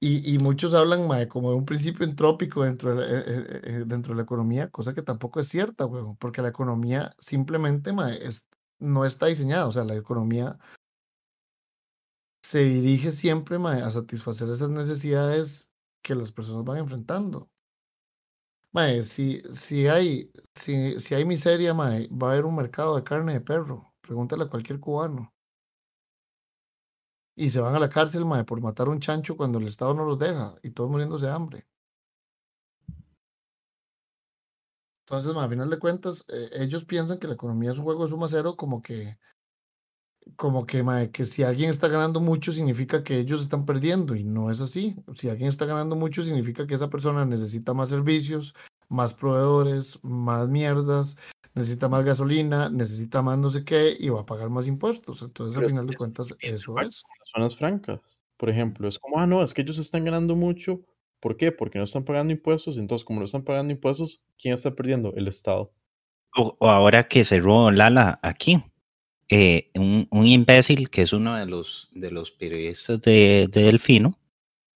Y, y muchos hablan, como de un principio entrópico dentro de la, eh, eh, eh, dentro de la economía, cosa que tampoco es cierta, porque la economía simplemente, es- no está diseñada. O sea, la economía se dirige siempre, a satisfacer esas necesidades que las personas van enfrentando. Mae, si, si hay, si, si hay miseria, mae, va a haber un mercado de carne de perro. Pregúntale a cualquier cubano. Y se van a la cárcel, mae, por matar un chancho cuando el Estado no los deja y todos muriéndose de hambre. Entonces, mae, a final de cuentas, eh, ellos piensan que la economía es un juego de suma cero, como que, como que, mae, que si alguien está ganando mucho significa que ellos están perdiendo y no es así. Si alguien está ganando mucho significa que esa persona necesita más servicios, más proveedores, más mierdas, necesita más gasolina, necesita más no sé qué y va a pagar más impuestos. Entonces, Pero al final de cuentas, es eso es. Zonas francas, por ejemplo, es como, ah, no, es que ellos están ganando mucho. ¿Por qué? Porque no están pagando impuestos. Entonces, como no están pagando impuestos, ¿quién está perdiendo? El Estado. O, o ahora que cerró Lala aquí, eh, un, un imbécil que es uno de los, de los periodistas de, de Delfino,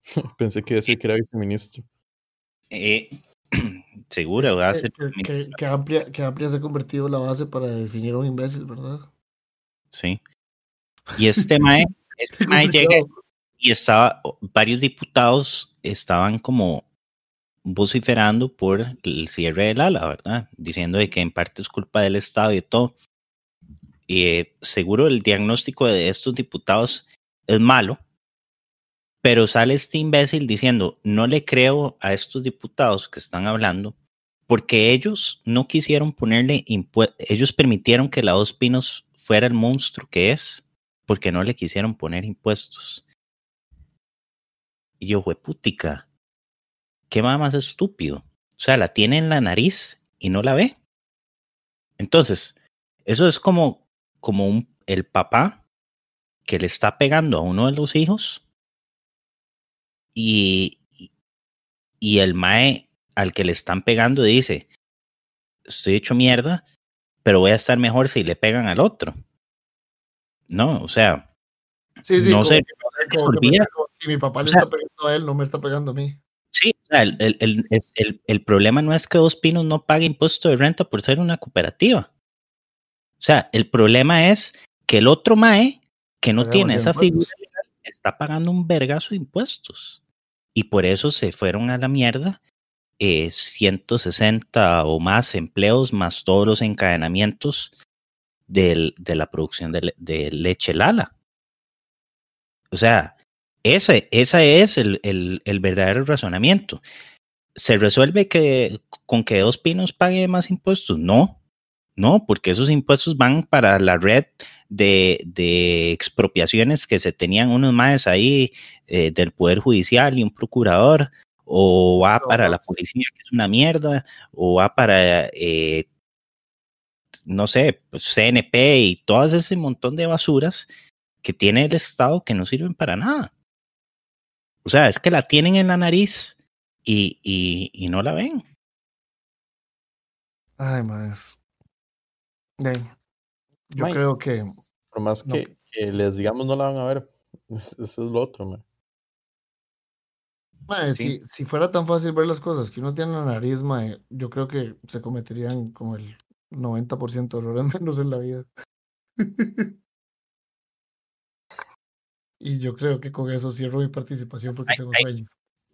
Pensé que decir que era viceministro. eh, seguro va a Que, ser. que- que- que amplia, que amplia se ha convertido la base para definir a un imbécil, ¿verdad? Sí. Y este mae, mae llega complicado. y estaba, varios diputados estaban como vociferando por el cierre del ala, ¿verdad? Diciendo de que en parte es culpa del Estado y de todo. Y eh, seguro el diagnóstico de estos diputados es malo, pero sale este imbécil diciendo, no le creo a estos diputados que están hablando, porque ellos no quisieron ponerle impuestos, ellos permitieron que la Dos Pinos fuera el monstruo que es, porque no le quisieron poner impuestos. Y yo, putica, ¿qué más más estúpido? O sea, la tiene en la nariz y no la ve. Entonces, eso es como, como el papá que le está pegando a uno de los hijos y, y el mae al que le están pegando dice, estoy hecho mierda, pero voy a estar mejor si le pegan al otro. No, o sea, Sí, sí, no sé, si mi papá O le está pegando a él, no me está pegando a mí. Sí, el, el, el, el- el problema no es que Dos Pinos no pague impuesto de renta por ser una cooperativa. O sea, el problema es que el otro MAE, que no tiene esa figura está pagando un vergazo de impuestos. Y por eso se fueron a la mierda eh, 160 o más empleos, más todos los encadenamientos del- de la producción de, le- de leche Lala. O sea, ese, ese es el, el, el verdadero razonamiento. ¿Se resuelve que con que Dos Pinos pague más impuestos? No, no, porque esos impuestos van para la red de, de expropiaciones que se tenían unos más ahí eh, del Poder Judicial y un procurador, o va para la policía, que es una mierda, o va para, eh, no sé, pues, CNP y todas ese montón de basuras que tiene el Estado que no sirven para nada. O sea, es que la tienen en la nariz y, y, y no la ven. Ay, más. Yo creo que Por más No. que, que les digamos no la van a ver. Es- Eso es lo otro, man. Sí. si, si fuera tan fácil ver las cosas que uno tiene en la nariz, yo creo que se cometerían como el 90% de errores menos en la vida. y yo creo que con eso cierro mi participación porque Ay, tengo sueño.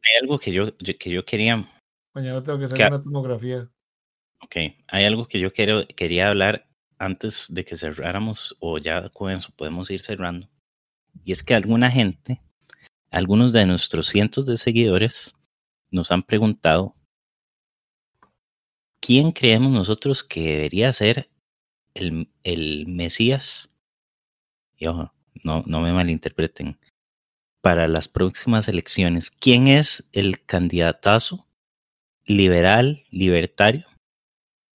Hay algo que yo, yo- que yo quería, Mañana tengo que hacer una tomografía. ok, hay algo que yo quiero, quería hablar antes de que cerráramos o ya con eso podemos ir cerrando. Y es que alguna gente, algunos de nuestros cientos de seguidores nos han preguntado quién creemos nosotros que debería ser el, el Mesías, y ojo, no, no me malinterpreten, para las próximas elecciones. ¿Quién es el candidatazo liberal, libertario,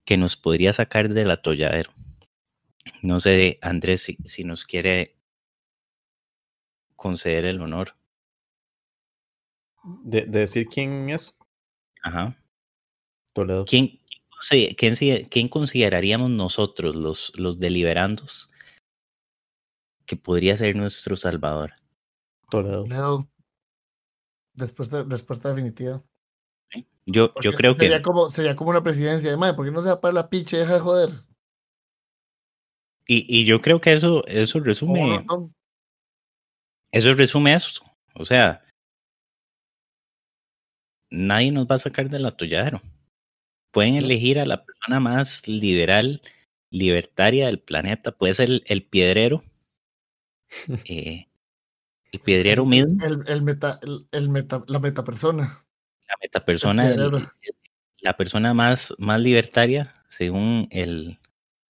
que nos podría sacar del atolladero? No sé, Andrés, si, si nos quiere conceder el honor. De, de decir quién es Ajá. Toledo. ¿Quién, quién, quién, si- quién consideraríamos nosotros, los, los deliberandos, que podría ser nuestro salvador? Toledo. Leo. Respuesta, respuesta definitiva. Yo, yo Porque creo sería que, como sería como una presidencia de madre, ¿por qué no se va para la piche? Deja de joder. y, y yo creo que eso, resume, no, no. eso resume eso. O sea, nadie nos va a sacar del atolladero. Pueden elegir a la persona más liberal, libertaria del planeta. Puede ser el, el piedrero. eh, el piedrero mismo, El, el meta, el, meta, la metapersona. la metapersona, el- la persona más, más libertaria, según el,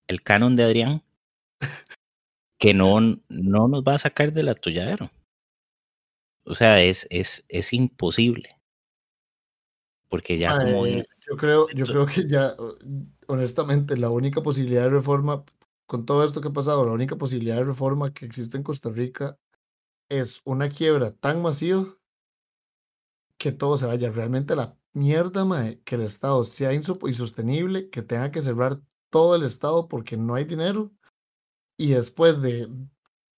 el canon de Adrián, que no, no nos va a sacar del atolladero. O sea, es, es, es imposible. Porque ya como yo creo, yo creo que ya, honestamente, la única posibilidad de reforma, con todo esto que ha pasado, la única posibilidad de reforma que existe en Costa Rica es una quiebra tan masiva que todo se vaya. Realmente a la mierda, mae, que el Estado sea insostenible, que tenga que cerrar todo el Estado porque no hay dinero, y después de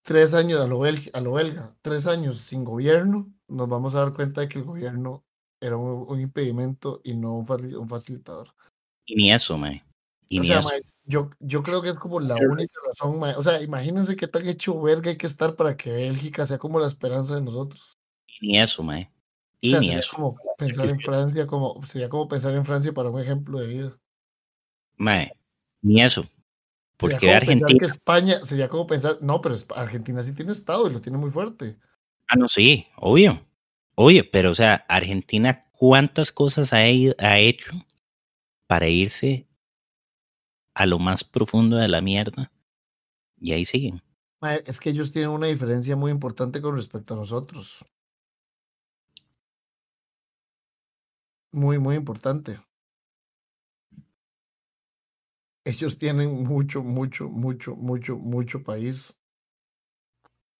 tres años a lo, bel- a lo belga, tres años sin gobierno, nos vamos a dar cuenta de que el gobierno era un, un impedimento y no un, facil- un facilitador. y ni eso, mae. Y O ni sea, eso. mae, yo, yo creo que es como la única razón, mae. O sea, imagínense qué tan hecho verga hay que estar para que Bélgica sea como la esperanza de nosotros. Y ni eso, mae. O Y sea, ni sería eso. como pensar en Francia, como, sería como pensar en Francia para un ejemplo de vida. Mae. Ni eso. Sería Porque pensar Argentina. que España, sería como pensar, no, pero Argentina sí tiene Estado y lo tiene muy fuerte. Ah, no, sí, obvio. Obvio, pero o sea, Argentina, ¿cuántas cosas ha, hecho para irse a lo más profundo de la mierda? Y ahí siguen. Es que ellos tienen una diferencia muy importante con respecto a nosotros. Muy, muy importante. Ellos tienen mucho, mucho, mucho, mucho, mucho país.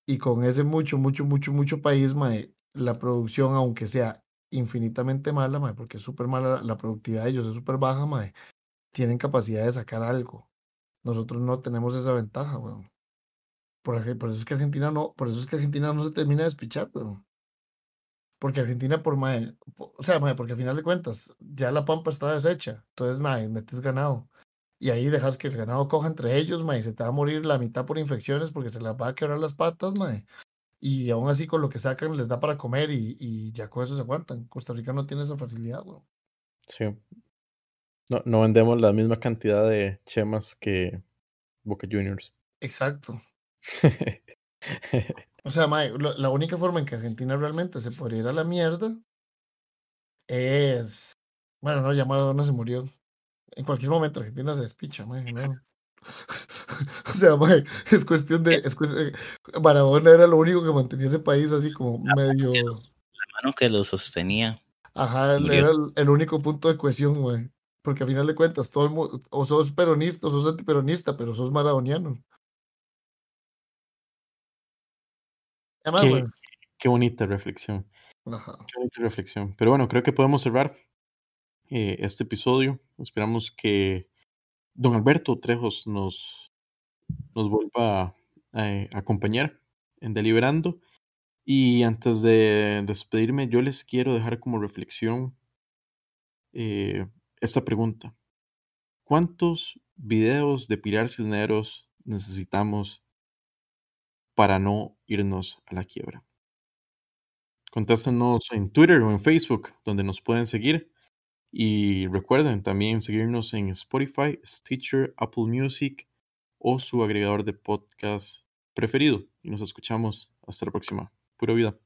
Y con ese mucho, mucho, mucho, mucho país, mae, la producción, aunque sea infinitamente mala, mae, porque es súper mala, la productividad de ellos es súper baja, mae, tienen capacidad de sacar algo. Nosotros no tenemos esa ventaja, weón. Por, eso es que Argentina no, por eso es que Argentina no se termina de despichar, weón. Porque Argentina, por mae, o sea, mae, porque al final de cuentas, ya la pampa está deshecha. Entonces, mae, metes ganado. Y ahí dejas que el ganado coja entre ellos, mae, se te va a morir la mitad por infecciones porque se les va a quebrar las patas, mae. Y aún así con lo que sacan les da para comer y, y ya con eso se aguantan. Costa Rica no tiene esa facilidad, weón. Sí. No, no vendemos la misma cantidad de chemas que Boca Juniors. Exacto. O sea, lo- la única forma en que Argentina realmente se podría ir a la mierda es. Bueno, no, ya Maradona se murió. En cualquier momento Argentina se despicha, no. O sea, mae, es cuestión de. Es eh, Maradona era lo único que mantenía ese país así como medio. La mano que lo sostenía. Ajá, él era el, el único punto de cohesión, güey. Porque al final de cuentas, todo el mundo. O sos peronista o sos antiperonista, pero sos maradoniano. Además, Qué, bueno, qué bonita reflexión. ajá. Qué bonita reflexión. Pero bueno, creo que podemos cerrar eh, este episodio. Esperamos que don Alberto Trejos nos, nos vuelva a, eh, acompañar en Deliberando. Y antes de despedirme, yo les quiero dejar como reflexión eh, esta pregunta. ¿Cuántos videos de Pilar Cisneros necesitamos para no irnos a la quiebra? Contéstenos en Twitter o en Facebook, donde nos pueden seguir. Y recuerden también seguirnos en Spotify, Stitcher, Apple Music o su agregador de podcast preferido. Y nos escuchamos hasta la próxima. Pura vida.